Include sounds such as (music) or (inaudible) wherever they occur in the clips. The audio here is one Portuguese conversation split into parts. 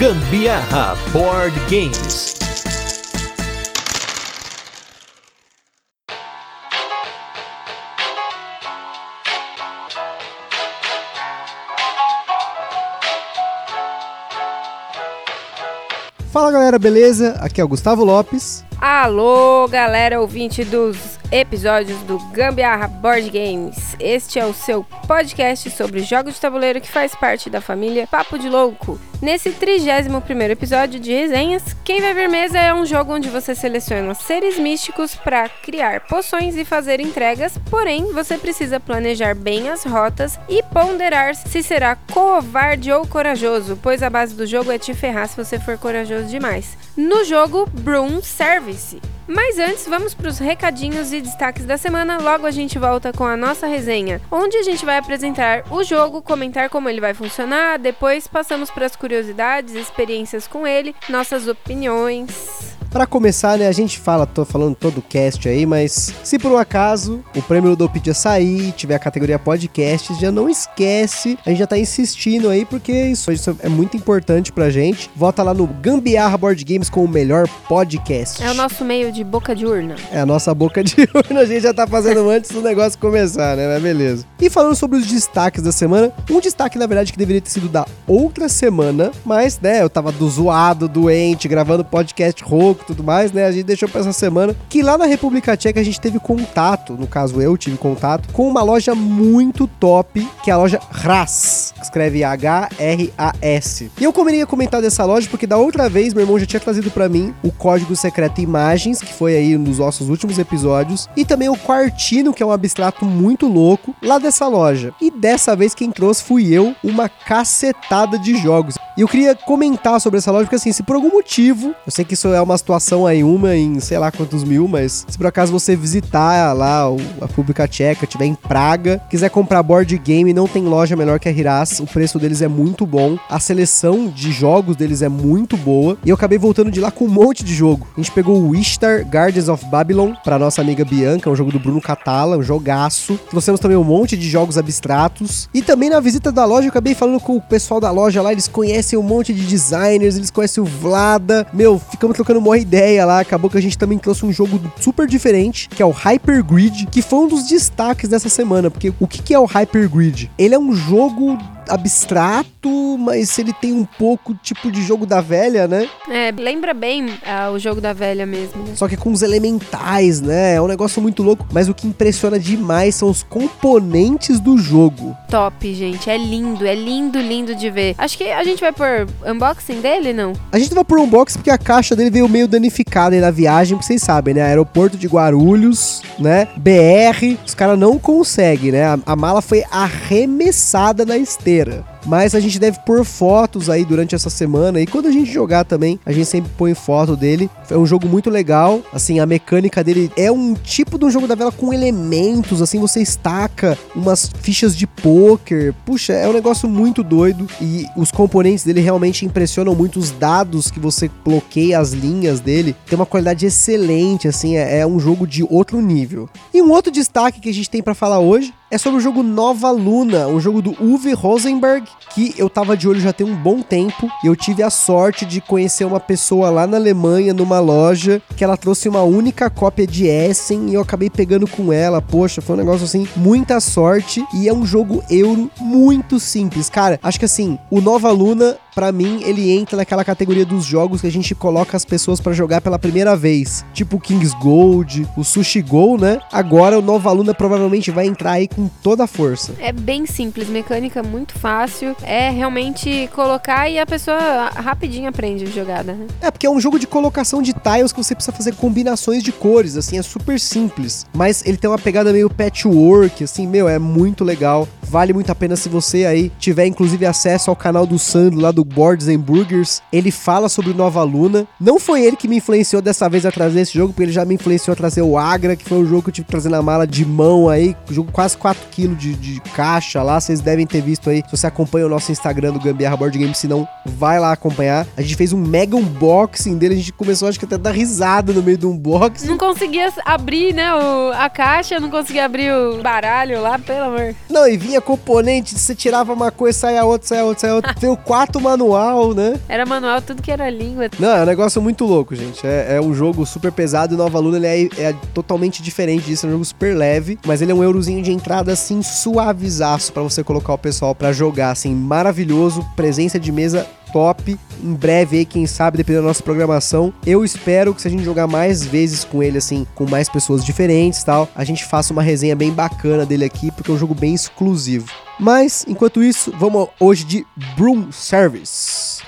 Gambiarra Board Games. Fala galera, beleza? Aqui é o Gustavo Lopes. Alô, galera ouvinte dos episódios do Gambiarra Board Games. Este é o seu podcast sobre jogos de tabuleiro que faz parte da família Papo de Louco. Nesse 31 episódio de resenhas, Quem Vai Ver Mesa é um jogo onde você seleciona seres místicos para criar poções e fazer entregas, porém você precisa planejar bem as rotas e ponderar se será covarde ou corajoso, pois a base do jogo é te ferrar se você for corajoso demais. No jogo Broom Service. Mas antes, vamos para os recadinhos e destaques da semana. Logo a gente volta com a nossa resenha, onde a gente vai apresentar o jogo, comentar como ele vai funcionar, depois passamos para as curiosidades, experiências com ele, nossas opiniões. Para começar, né, a gente fala, tô falando todo o cast aí, mas se por um acaso o prêmio Ludopedia sair, tiver a categoria podcast, já não esquece, a gente já tá insistindo aí, porque isso, isso é muito importante pra gente. Vota lá no Gambiarra Board Games com o melhor podcast. É o nosso meio de boca de urna. É a nossa boca de (laughs) urna, a gente já tá fazendo antes do negócio começar, né? Mas beleza. E falando sobre os destaques da semana, um destaque, na verdade, que deveria ter sido da outra semana, mas, né, eu tava do zoado, doente, gravando podcast rouco, tudo mais, né? A gente deixou pra essa semana que lá na República Tcheca a gente teve contato, no caso eu tive contato, com uma loja muito top, que é a loja Ras, escreve H-R-A-S. E eu comeria comentar dessa loja porque da outra vez meu irmão já tinha trazido para mim o código secreto Imagens, que foi aí um dos nossos últimos episódios, e também o Quartino, que é um abstrato muito louco, lá dessa loja. E dessa vez quem trouxe fui eu, uma cacetada de jogos. E eu queria comentar sobre essa loja, porque assim, se por algum motivo, eu sei que isso é uma situação aí, uma em sei lá quantos mil, mas se por acaso você visitar lá a República Tcheca, tiver em Praga, quiser comprar board game, não tem loja melhor que a Hiras, o preço deles é muito bom, a seleção de jogos deles é muito boa, e eu acabei voltando de lá com um monte de jogo. A gente pegou o Ishtar Guardians of Babylon, pra nossa amiga Bianca, um jogo do Bruno Catala, um jogaço. Trouxemos também um monte de jogos abstratos, e também na visita da loja eu acabei falando com o pessoal da loja lá, eles conhecem um monte de designers, eles conhecem o Vlada, meu, ficamos trocando uma ideia lá, acabou que a gente também trouxe um jogo super diferente, que é o Hyper Grid, que foi um dos destaques dessa semana, porque o que, é o Hyper Grid? Ele é um jogo abstrato, mas ele tem um pouco tipo de jogo da velha, né? É, lembra bem ah, o jogo da velha mesmo. Né? Só que com os elementais, né? É um negócio muito louco, mas o que impressiona demais são os componentes do jogo. Top, gente. É lindo, é lindo, lindo de ver. Acho que a gente vai por unboxing dele, não? A gente vai por unboxing porque a caixa dele veio meio danificada aí na viagem, porque vocês sabem, né? Aeroporto de Guarulhos, né? BR, os caras não conseguem, né? A, a mala foi arremessada na esteira brasileira. Mas a gente deve pôr fotos aí durante essa semana. E quando a gente jogar também, a gente sempre põe foto dele. É um jogo muito legal. Assim, a mecânica dele é um tipo de um jogo da vela com elementos. Assim, você estaca umas fichas de poker. Puxa, é um negócio muito doido. E os componentes dele realmente impressionam muito. Os dados que você bloqueia as linhas dele tem uma qualidade excelente. Assim, é, é um jogo de outro nível. E um outro destaque que a gente tem para falar hoje é sobre o jogo Nova Luna, um jogo do Uwe Rosenberg, que eu tava de olho já tem um bom tempo, e eu tive a sorte de conhecer uma pessoa lá na Alemanha, numa loja, que ela trouxe uma única cópia de Essen, e eu acabei pegando com ela, poxa, foi um negócio assim, muita sorte, e é um jogo euro muito simples, cara, acho que assim, o Nova Luna para mim, ele entra naquela categoria dos jogos que a gente coloca as pessoas para jogar pela primeira vez. Tipo o King's Gold, o Sushi Go, né? Agora o Nova Luna provavelmente vai entrar aí com toda a força. É bem simples, mecânica muito fácil. É realmente colocar e a pessoa rapidinho aprende a jogada, né? É, porque é um jogo de colocação de tiles que você precisa fazer combinações de cores, assim, é super simples. Mas ele tem uma pegada meio patchwork, assim, meu, é muito legal. Vale muito a pena se você aí tiver, inclusive, acesso ao canal do Sandro lá do Boards and Burgers. Ele fala sobre Nova Luna. Não foi ele que me influenciou dessa vez a trazer esse jogo, porque ele já me influenciou a trazer o Agra, que foi um jogo que eu tive que trazer na mala de mão aí. Jogo quase 4kg de, de caixa lá. Vocês devem ter visto aí. Se você acompanha o nosso Instagram do Gambiarra Board Game, se não, vai lá acompanhar. A gente fez um mega unboxing dele. A gente começou, acho que até a dar risada no meio do unboxing. Não conseguia abrir, né, o, a caixa, não conseguia abrir o baralho lá, pelo amor. Não, e vinha componente, você tirava uma coisa, saia outra, saia outra, saia outra. (laughs) Veio quatro manual, né? Era manual, tudo que era língua. Não, é um negócio muito louco, gente. É, é um jogo super pesado e Nova Luna ele é, é totalmente diferente disso. É um jogo super leve, mas ele é um eurozinho de entrada assim suavizaço para você colocar o pessoal para jogar, assim, maravilhoso. Presença de mesa top. Em breve aí, quem sabe, dependendo da nossa programação. Eu espero que se a gente jogar mais vezes com ele, assim, com mais pessoas diferentes tal, a gente faça uma resenha bem bacana dele aqui, porque é um jogo bem exclusivo. Mas, enquanto isso, vamos hoje de Broom Service.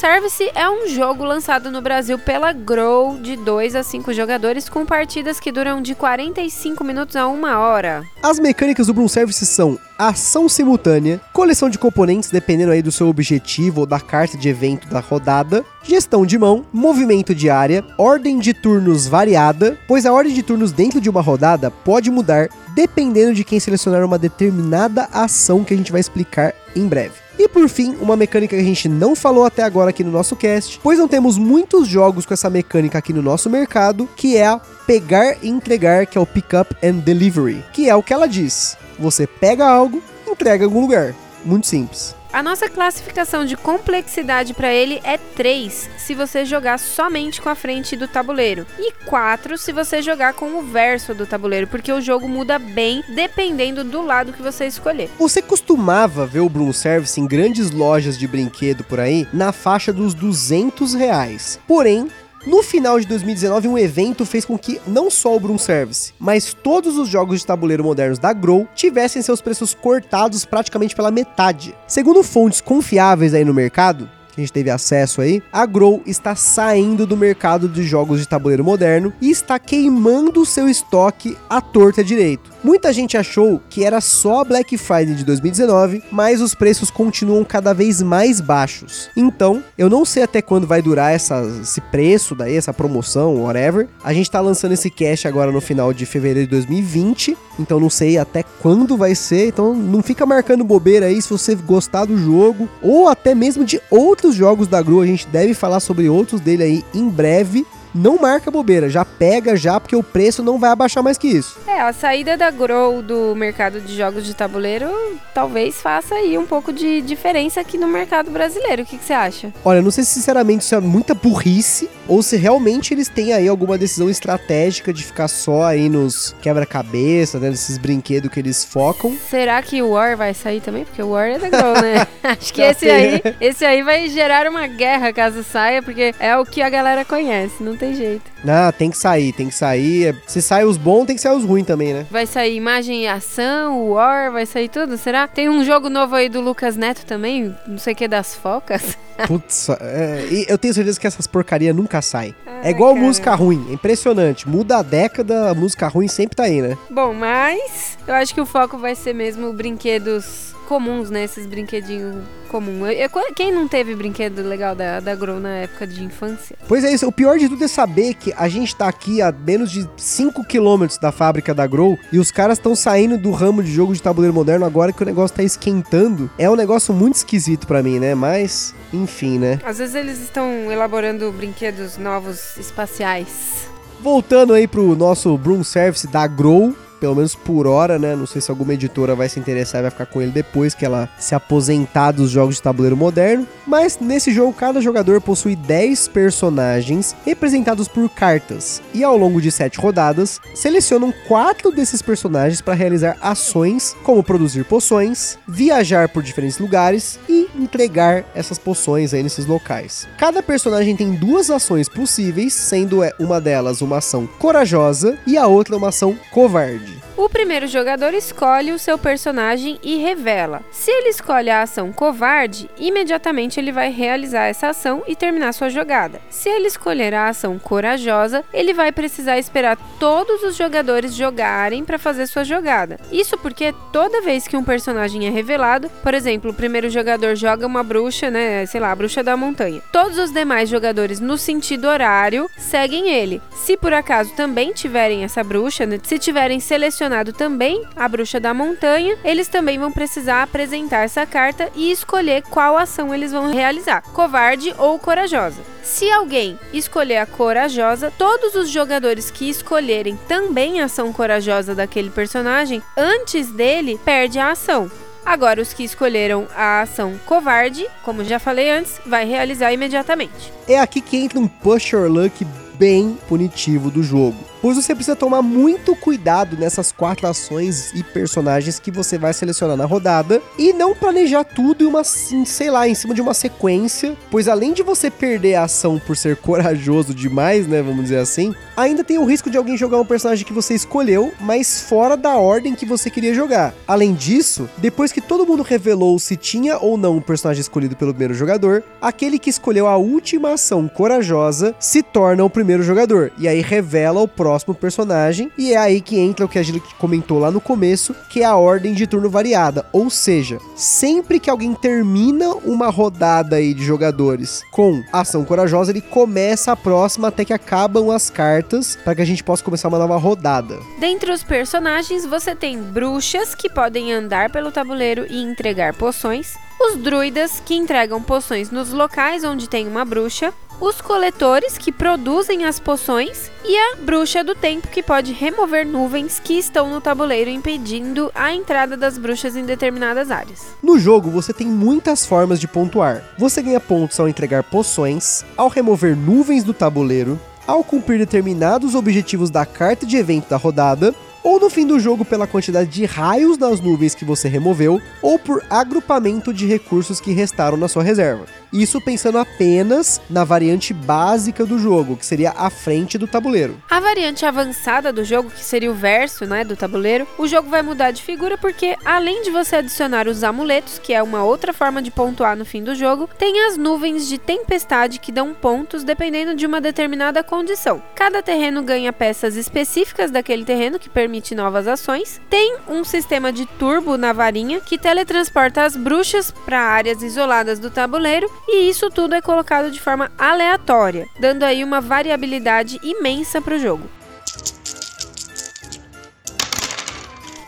Service é um jogo lançado no Brasil pela Grow de 2 a 5 jogadores com partidas que duram de 45 minutos a 1 hora. As mecânicas do Broom Service são ação simultânea, coleção de componentes dependendo aí do seu objetivo ou da carta de evento da rodada, gestão de mão, movimento de área, ordem de turnos variada, pois a ordem de turnos dentro de uma rodada pode mudar dependendo de quem selecionar uma determinada ação que a gente vai explicar em breve. E por fim, uma mecânica que a gente não falou até agora aqui no nosso cast, pois não temos muitos jogos com essa mecânica aqui no nosso mercado, que é a pegar e entregar, que é o pick up and delivery, que é o que ela diz. Você pega algo, entrega em algum lugar. Muito simples. A nossa classificação de complexidade para ele é 3 se você jogar somente com a frente do tabuleiro e 4 se você jogar com o verso do tabuleiro, porque o jogo muda bem dependendo do lado que você escolher. Você costumava ver o Broom Service em grandes lojas de brinquedo por aí na faixa dos 200 reais. Porém, no final de 2019, um evento fez com que não só o Broom Service, mas todos os jogos de tabuleiro modernos da Grow tivessem seus preços cortados praticamente pela metade. Segundo fontes confiáveis aí no mercado, que a gente teve acesso aí, a Grow está saindo do mercado de jogos de tabuleiro moderno e está queimando seu estoque à torta direito. Muita gente achou que era só a Black Friday de 2019, mas os preços continuam cada vez mais baixos. Então, eu não sei até quando vai durar essa, esse preço daí, essa promoção, whatever. A gente tá lançando esse cash agora no final de fevereiro de 2020, então não sei até quando vai ser. Então não fica marcando bobeira aí se você gostar do jogo, ou até mesmo de outros jogos da Gru. A gente deve falar sobre outros dele aí em breve não marca bobeira, já pega já, porque o preço não vai abaixar mais que isso. É, a saída da Grow do mercado de jogos de tabuleiro talvez faça aí um pouco de diferença aqui no mercado brasileiro. O que, que você acha? Olha, não sei se sinceramente isso é muita burrice ou se realmente eles têm aí alguma decisão estratégica de ficar só aí nos quebra-cabeça, né, nesses brinquedos que eles focam. Será que o War vai sair também? Porque o War é da Grow, né? (laughs) Acho que esse aí, esse aí vai gerar uma guerra caso saia, porque é o que a galera conhece, não tem jeito. Ah, tem que sair, tem que sair. Se sai os bons, tem que sair os ruins também, né? Vai sair imagem e ação, War, vai sair tudo, será? Tem um jogo novo aí do Lucas Neto também, não sei o que, das focas. (laughs) Putz, é, eu tenho certeza que essas porcaria nunca saem. é igual cara. música ruim, é impressionante. Muda a década, a música ruim sempre tá aí, né? Bom, mas eu acho que o foco vai ser mesmo brinquedos comuns, né? Esses brinquedinhos comum. Eu, eu, quem não teve brinquedo legal da, da Grow na época de infância? Pois é isso. O pior de tudo é saber que a gente tá aqui a menos de 5 quilômetros da fábrica da Grow e os caras estão saindo do ramo de jogo de tabuleiro moderno agora que o negócio tá esquentando. É um negócio muito esquisito para mim, né? Mas, enfim, né? Às vezes eles estão elaborando brinquedos novos espaciais. Voltando aí pro nosso Broom Service da Grow, pelo menos por hora, né? Não sei se alguma editora vai se interessar e vai ficar com ele depois que ela se aposentar dos jogos de tabuleiro moderno. Mas nesse jogo, cada jogador possui 10 personagens representados por cartas. E ao longo de 7 rodadas, selecionam 4 desses personagens para realizar ações como produzir poções, viajar por diferentes lugares e entregar essas poções aí nesses locais. Cada personagem tem duas ações possíveis, sendo é, uma delas uma ação corajosa e a outra uma ação covarde. O primeiro jogador escolhe o seu personagem e revela. Se ele escolhe a ação covarde, imediatamente ele vai realizar essa ação e terminar sua jogada. Se ele escolher a ação corajosa, ele vai precisar esperar todos os jogadores jogarem para fazer sua jogada. Isso porque toda vez que um personagem é revelado, por exemplo, o primeiro jogador joga uma bruxa, né, sei lá, a bruxa da montanha. Todos os demais jogadores no sentido horário seguem ele. Se por acaso também tiverem essa bruxa, né, se tiverem selecionado mencionado também a Bruxa da Montanha, eles também vão precisar apresentar essa carta e escolher qual ação eles vão realizar: covarde ou corajosa. Se alguém escolher a corajosa, todos os jogadores que escolherem também a ação corajosa daquele personagem antes dele perde a ação. Agora, os que escolheram a ação covarde, como já falei antes, vai realizar imediatamente. É aqui que entra um push or luck bem punitivo do jogo pois você precisa tomar muito cuidado nessas quatro ações e personagens que você vai selecionar na rodada e não planejar tudo em uma, sei lá, em cima de uma sequência, pois além de você perder a ação por ser (laughs) corajoso demais, né, vamos dizer assim, ainda tem o risco de alguém jogar um personagem que você escolheu, mas fora da ordem que você queria jogar. Além disso, depois que todo mundo revelou se tinha ou não um personagem escolhido pelo primeiro jogador, aquele que escolheu a última ação corajosa se torna o primeiro jogador e aí revela o próximo próximo personagem. E é aí que entra o que a gente comentou lá no começo, que é a ordem de turno variada. Ou seja, sempre que alguém termina uma rodada aí de jogadores com ação corajosa, ele começa a próxima até que acabam as cartas para que a gente possa começar uma nova rodada. Dentre os personagens, você tem bruxas que podem andar pelo tabuleiro e entregar poções, os druidas que entregam poções nos locais onde tem uma bruxa, os coletores que produzem as poções e a bruxa do tempo que pode remover nuvens que estão no tabuleiro impedindo a entrada das bruxas em determinadas áreas. No jogo você tem muitas formas de pontuar. Você ganha pontos ao entregar poções, ao remover nuvens do tabuleiro, ao cumprir determinados objetivos da carta de evento da rodada ou no fim do jogo pela quantidade de raios nas nuvens que você removeu, ou por agrupamento de recursos que restaram na sua reserva. Isso pensando apenas na variante básica do jogo, que seria a frente do tabuleiro. A variante avançada do jogo, que seria o verso, né, do tabuleiro, o jogo vai mudar de figura porque além de você adicionar os amuletos, que é uma outra forma de pontuar no fim do jogo, tem as nuvens de tempestade que dão pontos dependendo de uma determinada condição. Cada terreno ganha peças específicas daquele terreno que permite novas ações. Tem um sistema de turbo na varinha que teletransporta as bruxas para áreas isoladas do tabuleiro e isso tudo é colocado de forma aleatória, dando aí uma variabilidade imensa para o jogo.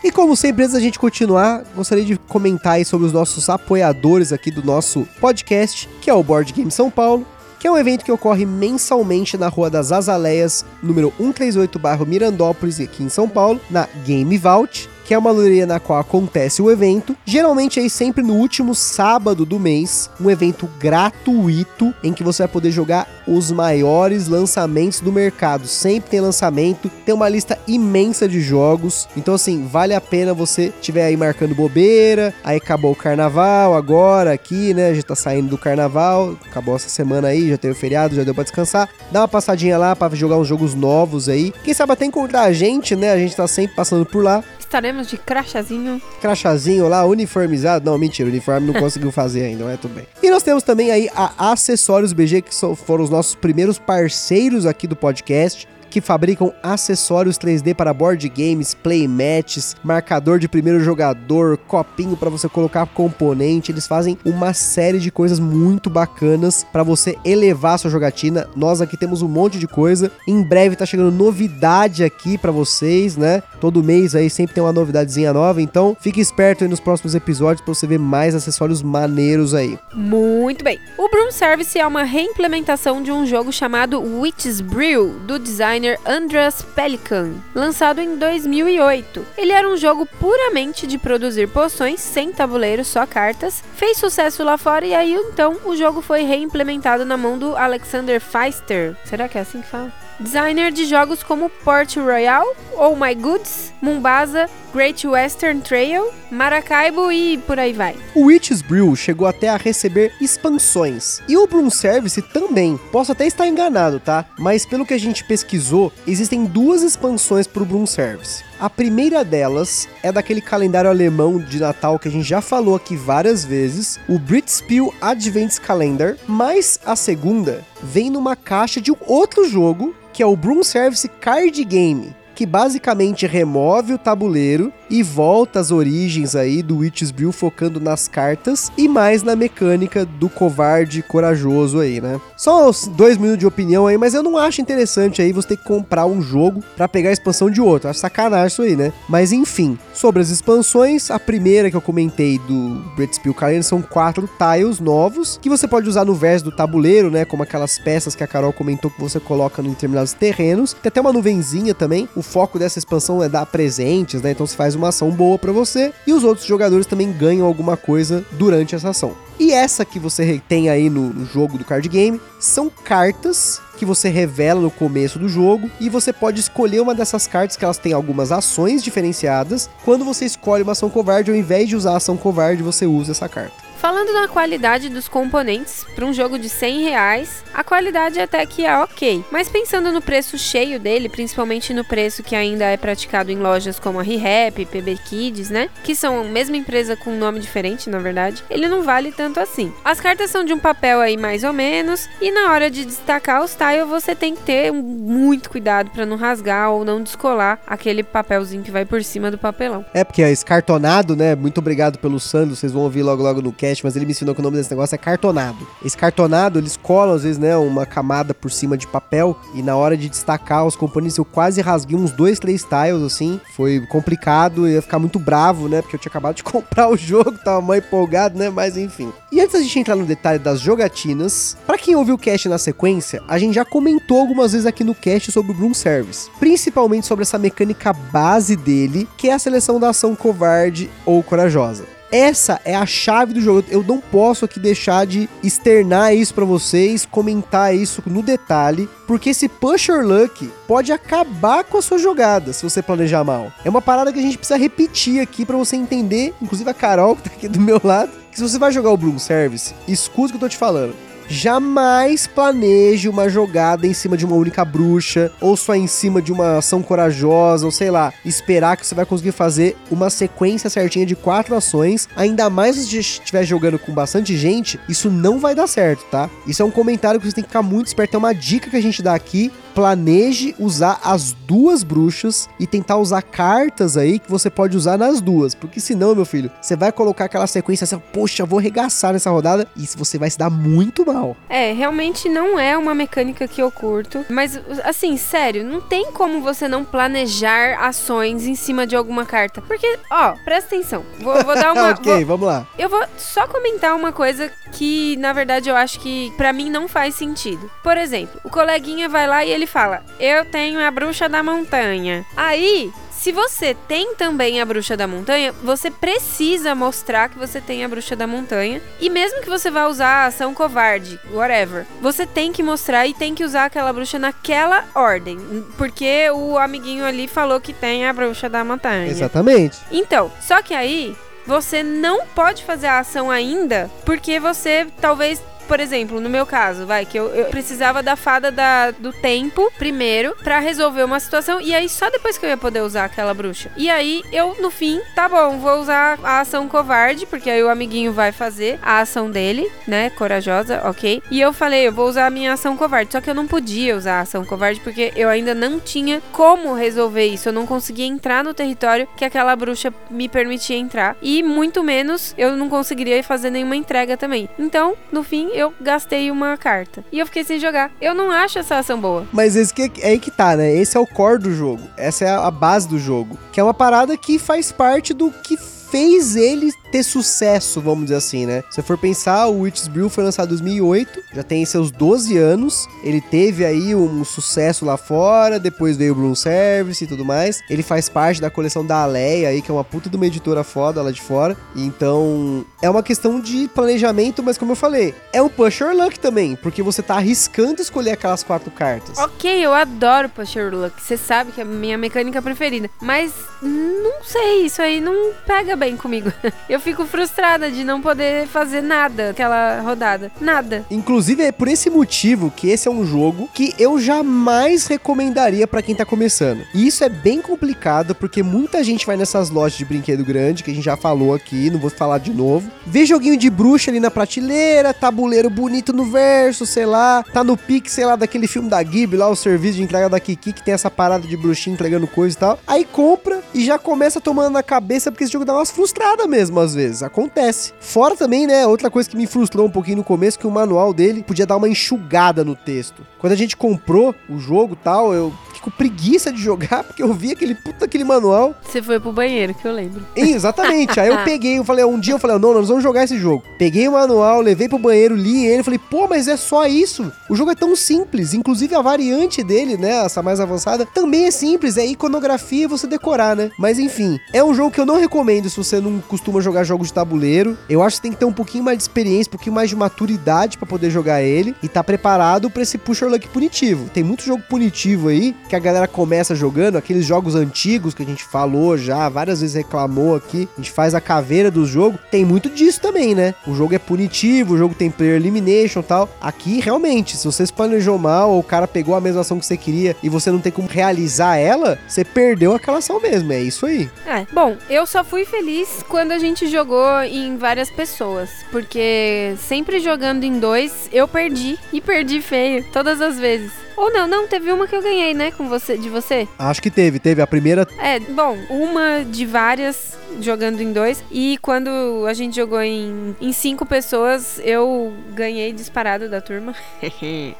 E como sempre, antes da gente continuar, gostaria de comentar aí sobre os nossos apoiadores aqui do nosso podcast, que é o Board Game São Paulo, que é um evento que ocorre mensalmente na Rua das Azaleias, número 138 bairro Mirandópolis, aqui em São Paulo, na Game Vault que é uma loteria na qual acontece o evento, geralmente aí sempre no último sábado do mês, um evento gratuito em que você vai poder jogar os maiores lançamentos do mercado. Sempre tem lançamento, tem uma lista imensa de jogos. Então assim, vale a pena você estiver aí marcando bobeira. Aí acabou o carnaval agora aqui, né? Já tá saindo do carnaval, acabou essa semana aí, já teve o feriado, já deu para descansar. Dá uma passadinha lá para jogar uns jogos novos aí. Quem sabe até encontrar a gente, né? A gente tá sempre passando por lá estaremos de crachazinho. Crachazinho lá, uniformizado. Não, mentira, uniforme não (laughs) conseguiu fazer ainda, mas tudo bem. E nós temos também aí a Acessórios BG, que foram os nossos primeiros parceiros aqui do podcast que fabricam acessórios 3D para board games, playmats, marcador de primeiro jogador, copinho para você colocar componente. Eles fazem uma série de coisas muito bacanas para você elevar a sua jogatina. Nós aqui temos um monte de coisa. Em breve tá chegando novidade aqui para vocês, né? Todo mês aí sempre tem uma novidadezinha nova, então fique esperto aí nos próximos episódios para você ver mais acessórios maneiros aí. Muito bem. O Broom Service é uma reimplementação de um jogo chamado Witch's Brew do design designer Andreas Pelikan, lançado em 2008. Ele era um jogo puramente de produzir poções, sem tabuleiro, só cartas. Fez sucesso lá fora e aí então o jogo foi reimplementado na mão do Alexander Feister. Será que é assim que fala? Designer de jogos como Port Royal, Oh My Goods, Mombasa, Great Western Trail, Maracaibo e por aí vai. O Witch's Brew chegou até a receber expansões. E o Broom Service também. Posso até estar enganado, tá? Mas pelo que a gente pesquisou, existem duas expansões para o Broom Service. A primeira delas é daquele calendário alemão de Natal que a gente já falou aqui várias vezes, o Britspiel Advents Calendar, mas a segunda vem numa caixa de um outro jogo que é o Broom Service Card Game, que basicamente remove o tabuleiro e volta às origens aí do Witch's Brew focando nas cartas e mais na mecânica do covarde corajoso aí, né? Só dois minutos de opinião aí, mas eu não acho interessante aí você ter que comprar um jogo para pegar a expansão de outro. Acho sacanagem isso aí, né? Mas enfim, sobre as expansões, a primeira que eu comentei do Great Spill Calendar são quatro tiles novos que você pode usar no verso do tabuleiro, né? Como aquelas peças que a Carol comentou que você coloca em determinados terrenos. Tem até uma nuvenzinha também. O foco dessa expansão é dar presentes, né? Então você faz uma ação boa para você e os outros jogadores também ganham alguma coisa durante essa ação. E essa que você tem aí no, no, jogo do card game são cartas que você revela no começo do jogo e você pode escolher uma dessas cartas que elas têm algumas ações diferenciadas. Quando você escolhe uma ação covarde, ao invés de usar a ação covarde, você usa essa carta. Falando na qualidade dos componentes, para um jogo de 100 reais, a qualidade até que é ok. Mas pensando no preço cheio dele, principalmente no preço que ainda é praticado em lojas como a ReHap, PB Kids, né? Que são a mesma empresa com um nome diferente, na verdade, ele não vale tanto assim. As cartas são de um papel aí mais ou menos, e na hora de destacar os tiles você tem que ter muito cuidado para não rasgar ou não descolar aquele papelzinho que vai por cima do papelão. É, porque é escartonado, né? Muito obrigado pelo Sandro, vocês vão ouvir logo logo no cast mas ele me ensinou que o nome desse negócio é cartonado. Esse cartonado, eles colam às vezes, né, uma camada por cima de papel e na hora de destacar os componentes eu quase rasguei uns dois, três tiles assim. Foi complicado, ia ficar muito bravo, né, porque eu tinha acabado de (laughs) comprar o jogo, tava mal empolgado, né, mas enfim. E antes da gente entrar no detalhe das jogatinas, para quem ouviu o cast na sequência, a gente já comentou algumas vezes aqui no cast sobre o Broom Service, principalmente sobre essa mecânica base dele, que é a seleção da ação covarde ou corajosa. Essa é a chave do jogo. Eu não posso aqui deixar de externar isso para vocês, comentar isso no detalhe, porque esse pusher luck pode acabar com a sua jogada se você planejar mal. É uma parada que a gente precisa repetir aqui para você entender, inclusive a Carol que tá aqui do meu lado, que se você vai jogar o Bloom Service, escuta o que eu tô te falando Jamais planeje uma jogada em cima de uma única bruxa, ou só em cima de uma ação corajosa, ou sei lá, esperar que você vai conseguir fazer uma sequência certinha de quatro ações. Ainda mais se você estiver jogando com bastante gente, isso não vai dar certo, tá? Isso é um comentário que você tem que ficar muito esperto. É uma dica que a gente dá aqui planeje usar as duas bruxas e tentar usar cartas aí que você pode usar nas duas. Porque senão, meu filho, você vai colocar aquela sequência assim, poxa, vou regaçar nessa rodada e você vai se dar muito mal. É, realmente não é uma mecânica que eu curto. Mas, assim, sério, não tem como você não planejar ações em cima de alguma carta. Porque, ó, presta atenção. Vou, vou dar (laughs) uma. ok, vou, vamos lá. Eu vou só comentar uma coisa que, na verdade, eu acho que para mim não faz sentido. Por exemplo, o coleguinha vai lá e ele ele fala: Eu tenho a bruxa da montanha. Aí, se você tem também a bruxa da montanha, você precisa mostrar que você tem a bruxa da montanha. E mesmo que você vá usar a ação covarde, whatever, você tem que mostrar e tem que usar aquela bruxa naquela ordem. Porque o amiguinho ali falou que tem a bruxa da montanha. Exatamente. Então, só que aí. Você não pode fazer a ação ainda porque você talvez por exemplo, no meu caso, vai, que eu, eu precisava da fada da, do tempo primeiro para resolver uma situação e aí só depois que eu ia poder usar aquela bruxa. E aí eu, no fim, tá bom, vou usar a ação covarde, porque aí o amiguinho vai fazer a ação dele, né? Corajosa, ok. E eu falei, eu vou usar a minha ação covarde. Só que eu não podia usar a ação covarde porque eu ainda não tinha como resolver isso. Eu não conseguia entrar no território que aquela bruxa me permitia entrar. E muito menos eu não conseguiria fazer nenhuma entrega também. Então, no fim, eu gastei uma carta. E eu fiquei sem jogar. Eu não acho essa ação boa. Mas esse que é aí que tá, né? Esse é o core do jogo. Essa é a base do jogo. Que é uma parada que faz parte do que fez ele ter sucesso, vamos dizer assim, né? Se for pensar, o Witch's Brew foi lançado em 2008, já tem seus 12 anos. Ele teve aí um sucesso lá fora, depois veio o Bloom Service e tudo mais. Ele faz parte da coleção da Aleia aí, que é uma puta de uma editora foda lá de fora. Então, é uma questão de planejamento, mas como eu falei, é um push or luck também, porque você tá arriscando escolher aquelas quatro cartas. Ok, eu adoro push or luck. Você sabe que é a minha mecânica preferida. Mas não sei, isso aí não pega bem comigo. (laughs) Eu fico frustrada de não poder fazer nada aquela rodada. Nada. Inclusive, é por esse motivo que esse é um jogo que eu jamais recomendaria pra quem tá começando. E isso é bem complicado, porque muita gente vai nessas lojas de brinquedo grande, que a gente já falou aqui, não vou falar de novo. Vê joguinho de bruxa ali na prateleira, tabuleiro bonito no verso, sei lá. Tá no pique, sei lá, daquele filme da Ghibli lá, o serviço de entrega da Kiki, que tem essa parada de bruxinha entregando coisa e tal. Aí compra e já começa tomando na cabeça, porque esse jogo dá umas frustradas mesmo, às vezes. Acontece. Fora também, né, outra coisa que me frustrou um pouquinho no começo, que o manual dele podia dar uma enxugada no texto. Quando a gente comprou o jogo tal, eu com preguiça de jogar, porque eu vi aquele puta aquele manual. Você foi pro banheiro, que eu lembro. Exatamente. Aí eu (laughs) peguei, eu falei, um dia eu falei, não, nós vamos jogar esse jogo. Peguei o manual, levei pro banheiro, li ele, falei, pô, mas é só isso. O jogo é tão simples. Inclusive a variante dele, né, essa mais avançada, também é simples. É iconografia e você decorar, né? Mas enfim, é um jogo que eu não recomendo se você não costuma jogar jogos de tabuleiro. Eu acho que tem que ter um pouquinho mais de experiência, um pouquinho mais de maturidade pra poder jogar ele e tá preparado pra esse push or luck punitivo. Tem muito jogo punitivo aí que a galera começa jogando, aqueles jogos antigos que a gente falou já, várias vezes reclamou aqui. A gente faz a caveira do jogo. Tem muito disso também, né? O jogo é punitivo, o jogo tem player elimination e tal. Aqui, realmente, se você planejou mal ou o cara pegou a mesma ação que você queria e você não tem como realizar ela, você perdeu aquela ação mesmo. É isso aí. É, bom, eu só fui feliz quando a gente jogou em várias pessoas, porque sempre jogando em dois, eu perdi e perdi feio todas as vezes. Ou não, não, teve uma que eu ganhei, né, com você, de você. Acho que teve. Teve a primeira. É, bom, uma de várias jogando em dois. E quando a gente jogou em, em cinco pessoas, eu ganhei disparado da turma. (laughs)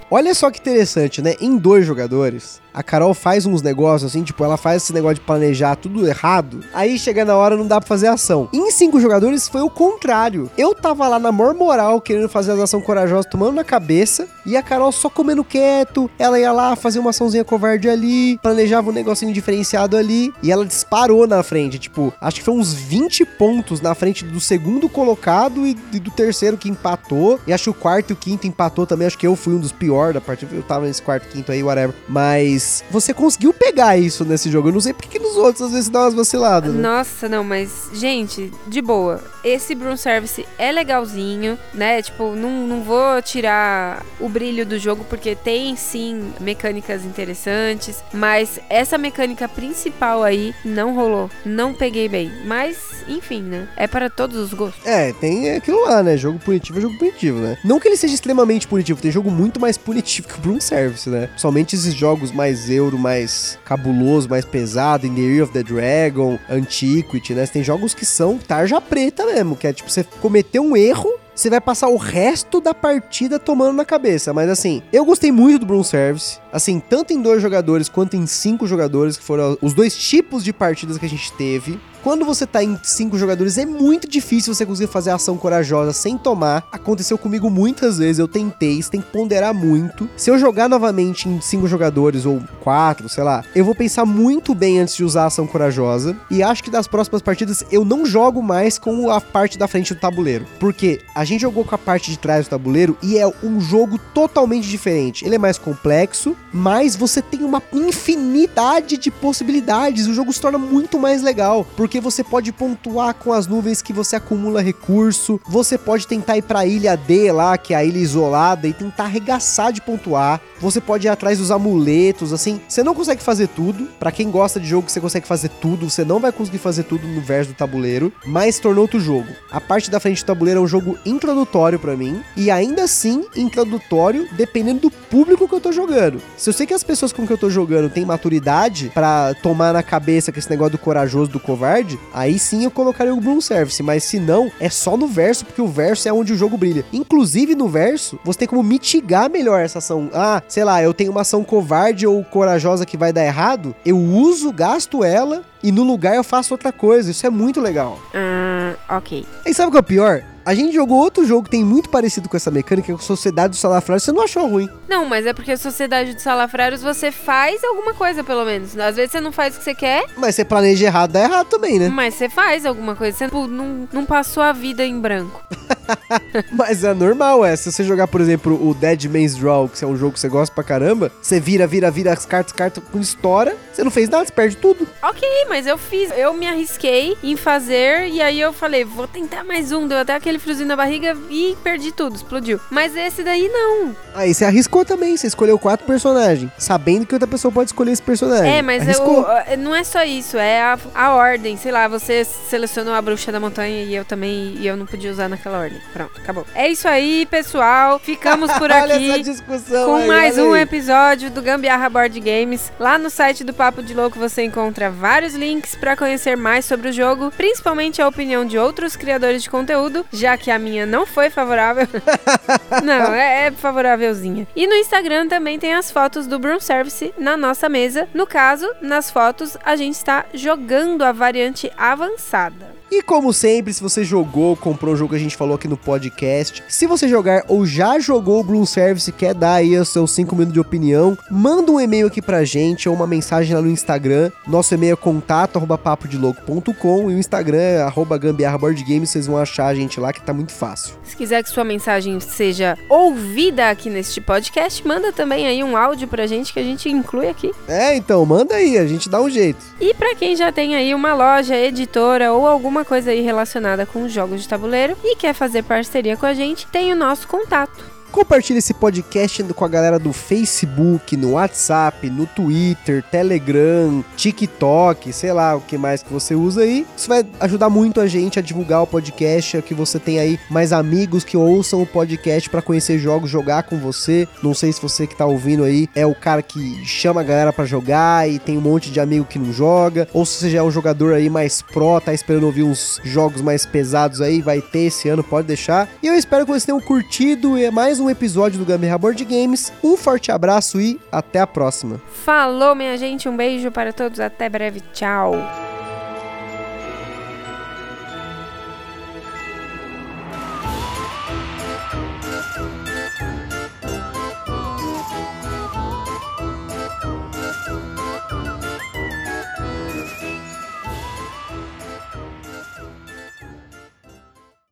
Olha só que interessante, né? Em dois jogadores, a Carol faz uns negócios assim, tipo, ela faz esse negócio de planejar tudo errado. Aí chega na hora não dá pra fazer ação. Em cinco jogadores foi o contrário. Eu tava lá na maior moral, querendo fazer as ações corajosas, tomando na cabeça. E a Carol só comendo quieto. Ela ia lá fazer uma açãozinha covarde ali, planejava um negocinho diferenciado ali. E ela disparou na frente. Tipo, acho que foi uns 20 pontos na frente do segundo colocado e, e do terceiro que empatou. E acho que o quarto e o quinto empatou também. Acho que eu fui um dos piores da partida. Eu tava nesse quarto, quinto aí, whatever. Mas você conseguiu pegar isso nesse jogo. Eu não sei porque que nos outros às vezes dá umas vaciladas. Né? Nossa, não, mas, gente, de boa. Esse Broom Service é legalzinho, né? Tipo, não, não vou tirar o brilho do jogo, porque tem sim mecânicas interessantes. Mas essa mecânica principal aí não rolou. Não peguei bem. Mas, enfim, né? É para todos os gostos. É, tem aquilo lá, né? Jogo punitivo é jogo punitivo, né? Não que ele seja extremamente punitivo, tem jogo muito mais punitivo que o Broom Service, né? Somente esses jogos mais euro, mais cabuloso, mais pesado, In the Year of the Dragon, Antiquity, né? Tem jogos que são tarja preta mesmo, que é tipo, você cometeu um erro, você vai passar o resto da partida tomando na cabeça. Mas assim, eu gostei muito do Broom Service. Assim, tanto em dois jogadores quanto em cinco jogadores, que foram os dois tipos de partidas que a gente teve. Quando você tá em cinco jogadores, é muito difícil você conseguir fazer ação corajosa sem tomar. Aconteceu comigo muitas vezes, eu tentei, você tem que ponderar muito. Se eu jogar novamente em cinco jogadores ou quatro, sei lá, eu vou pensar muito bem antes de usar a ação corajosa. E acho que das próximas partidas eu não jogo mais com a parte da frente do tabuleiro. Porque a gente jogou com a parte de trás do tabuleiro e é um jogo totalmente diferente. Ele é mais complexo, mas você tem uma infinidade de possibilidades. O jogo se torna muito mais legal. Porque porque você pode pontuar com as nuvens que você acumula recurso, você pode tentar ir pra ilha D lá, que é a ilha isolada, e tentar arregaçar de pontuar. Você pode ir atrás dos amuletos, assim. Você não consegue fazer tudo. Para quem gosta de jogo, você consegue fazer tudo. Você não vai conseguir fazer tudo no verso do tabuleiro, mas tornou outro jogo. A parte da frente do tabuleiro é um jogo introdutório para mim, e ainda assim introdutório dependendo do público que eu tô jogando. Se eu sei que as pessoas com que eu tô jogando têm maturidade para tomar na cabeça que esse negócio do corajoso, do covarde, aí sim eu colocaria o Bloom Service, mas se não, é só no verso, porque o verso é onde o jogo brilha. Inclusive no verso, você tem como mitigar melhor essa ação. Ah, sei lá, eu tenho uma ação covarde ou corajosa que vai dar errado, eu uso, gasto ela e no lugar eu faço outra coisa. Isso é muito legal. Hum, ok. E sabe o que é o pior? A gente jogou outro jogo que tem muito parecido com essa mecânica, que é o Sociedade dos Salafrários. Você não achou ruim? Não, mas é porque a Sociedade dos Salafrários você faz alguma coisa, pelo menos. Às vezes você não faz o que você quer. Mas você planeja errado, dá errado também, né? Mas você faz alguma coisa. Você tipo, não, não passou a vida em branco. (laughs) (laughs) Mas é normal, é. Se você jogar, por exemplo, o Dead Man's Draw, que é um jogo que você gosta pra caramba, você vira, vira, vira as cartas, cartas com estoura, você não fez nada, você perde tudo. Ok, mas eu fiz, eu me arrisquei em fazer e aí eu falei, vou tentar mais um, deu até aquele friozinho na barriga e perdi tudo, explodiu. Mas esse daí não. Aí você arriscou também, você escolheu quatro personagens, sabendo que outra pessoa pode escolher esse personagem. É, mas eu, não é só isso, é a, a ordem. Sei lá, você selecionou a bruxa da montanha e eu também, e eu não podia usar naquela ordem. Pronto, acabou. É isso aí, pessoal. Ficamos por (laughs) aqui. Com aí, mais um aí. episódio do Gambiarra Board Games. Lá no site do Papo de Louco você encontra vários links para conhecer mais sobre o jogo, principalmente a opinião de outros criadores de conteúdo, já que a minha não foi favorável. (laughs) não, é, é favorávelzinha. E no Instagram também tem as fotos do Broom Service na nossa mesa. No caso, nas fotos a gente está jogando a variante avançada. E como sempre, se você jogou, comprou o jogo que a gente falou aqui no podcast, se você jogar ou já jogou o Bloom Service e quer dar aí os seus 5 minutos de opinião, manda um e-mail aqui pra gente ou uma mensagem lá no Instagram. Nosso e-mail é contato arroba papodilouco.com e o Instagram é arroba gambiarra board games, vocês vão achar a gente lá que tá muito fácil. Se quiser que sua mensagem seja ouvida aqui neste podcast, manda também aí um áudio pra gente que a gente inclui aqui. É, então, manda aí, a gente dá um jeito. E pra quem já tem aí uma loja, editora ou alguma coisa aí relacionada com jogos de tabuleiro e quer fazer parceria com a gente, tem o nosso contato. Compartilhe esse podcast com a galera do Facebook, no WhatsApp, no Twitter, Telegram, TikTok, sei lá o que mais que você usa aí. Isso vai ajudar muito a gente a divulgar o podcast, que você tem aí mais amigos que ouçam o podcast para conhecer jogos, jogar com você. Não sei se você que tá ouvindo aí é o cara que chama a galera para jogar e tem um monte de amigo que não joga, ou se você já é um jogador aí mais pró, tá esperando ouvir uns jogos mais pesados aí, vai ter esse ano, pode deixar. E eu espero que vocês tenham curtido e é mais um episódio do Gambiarra Board Games. Um forte abraço e até a próxima. Falou, minha gente, um beijo para todos, até breve, tchau.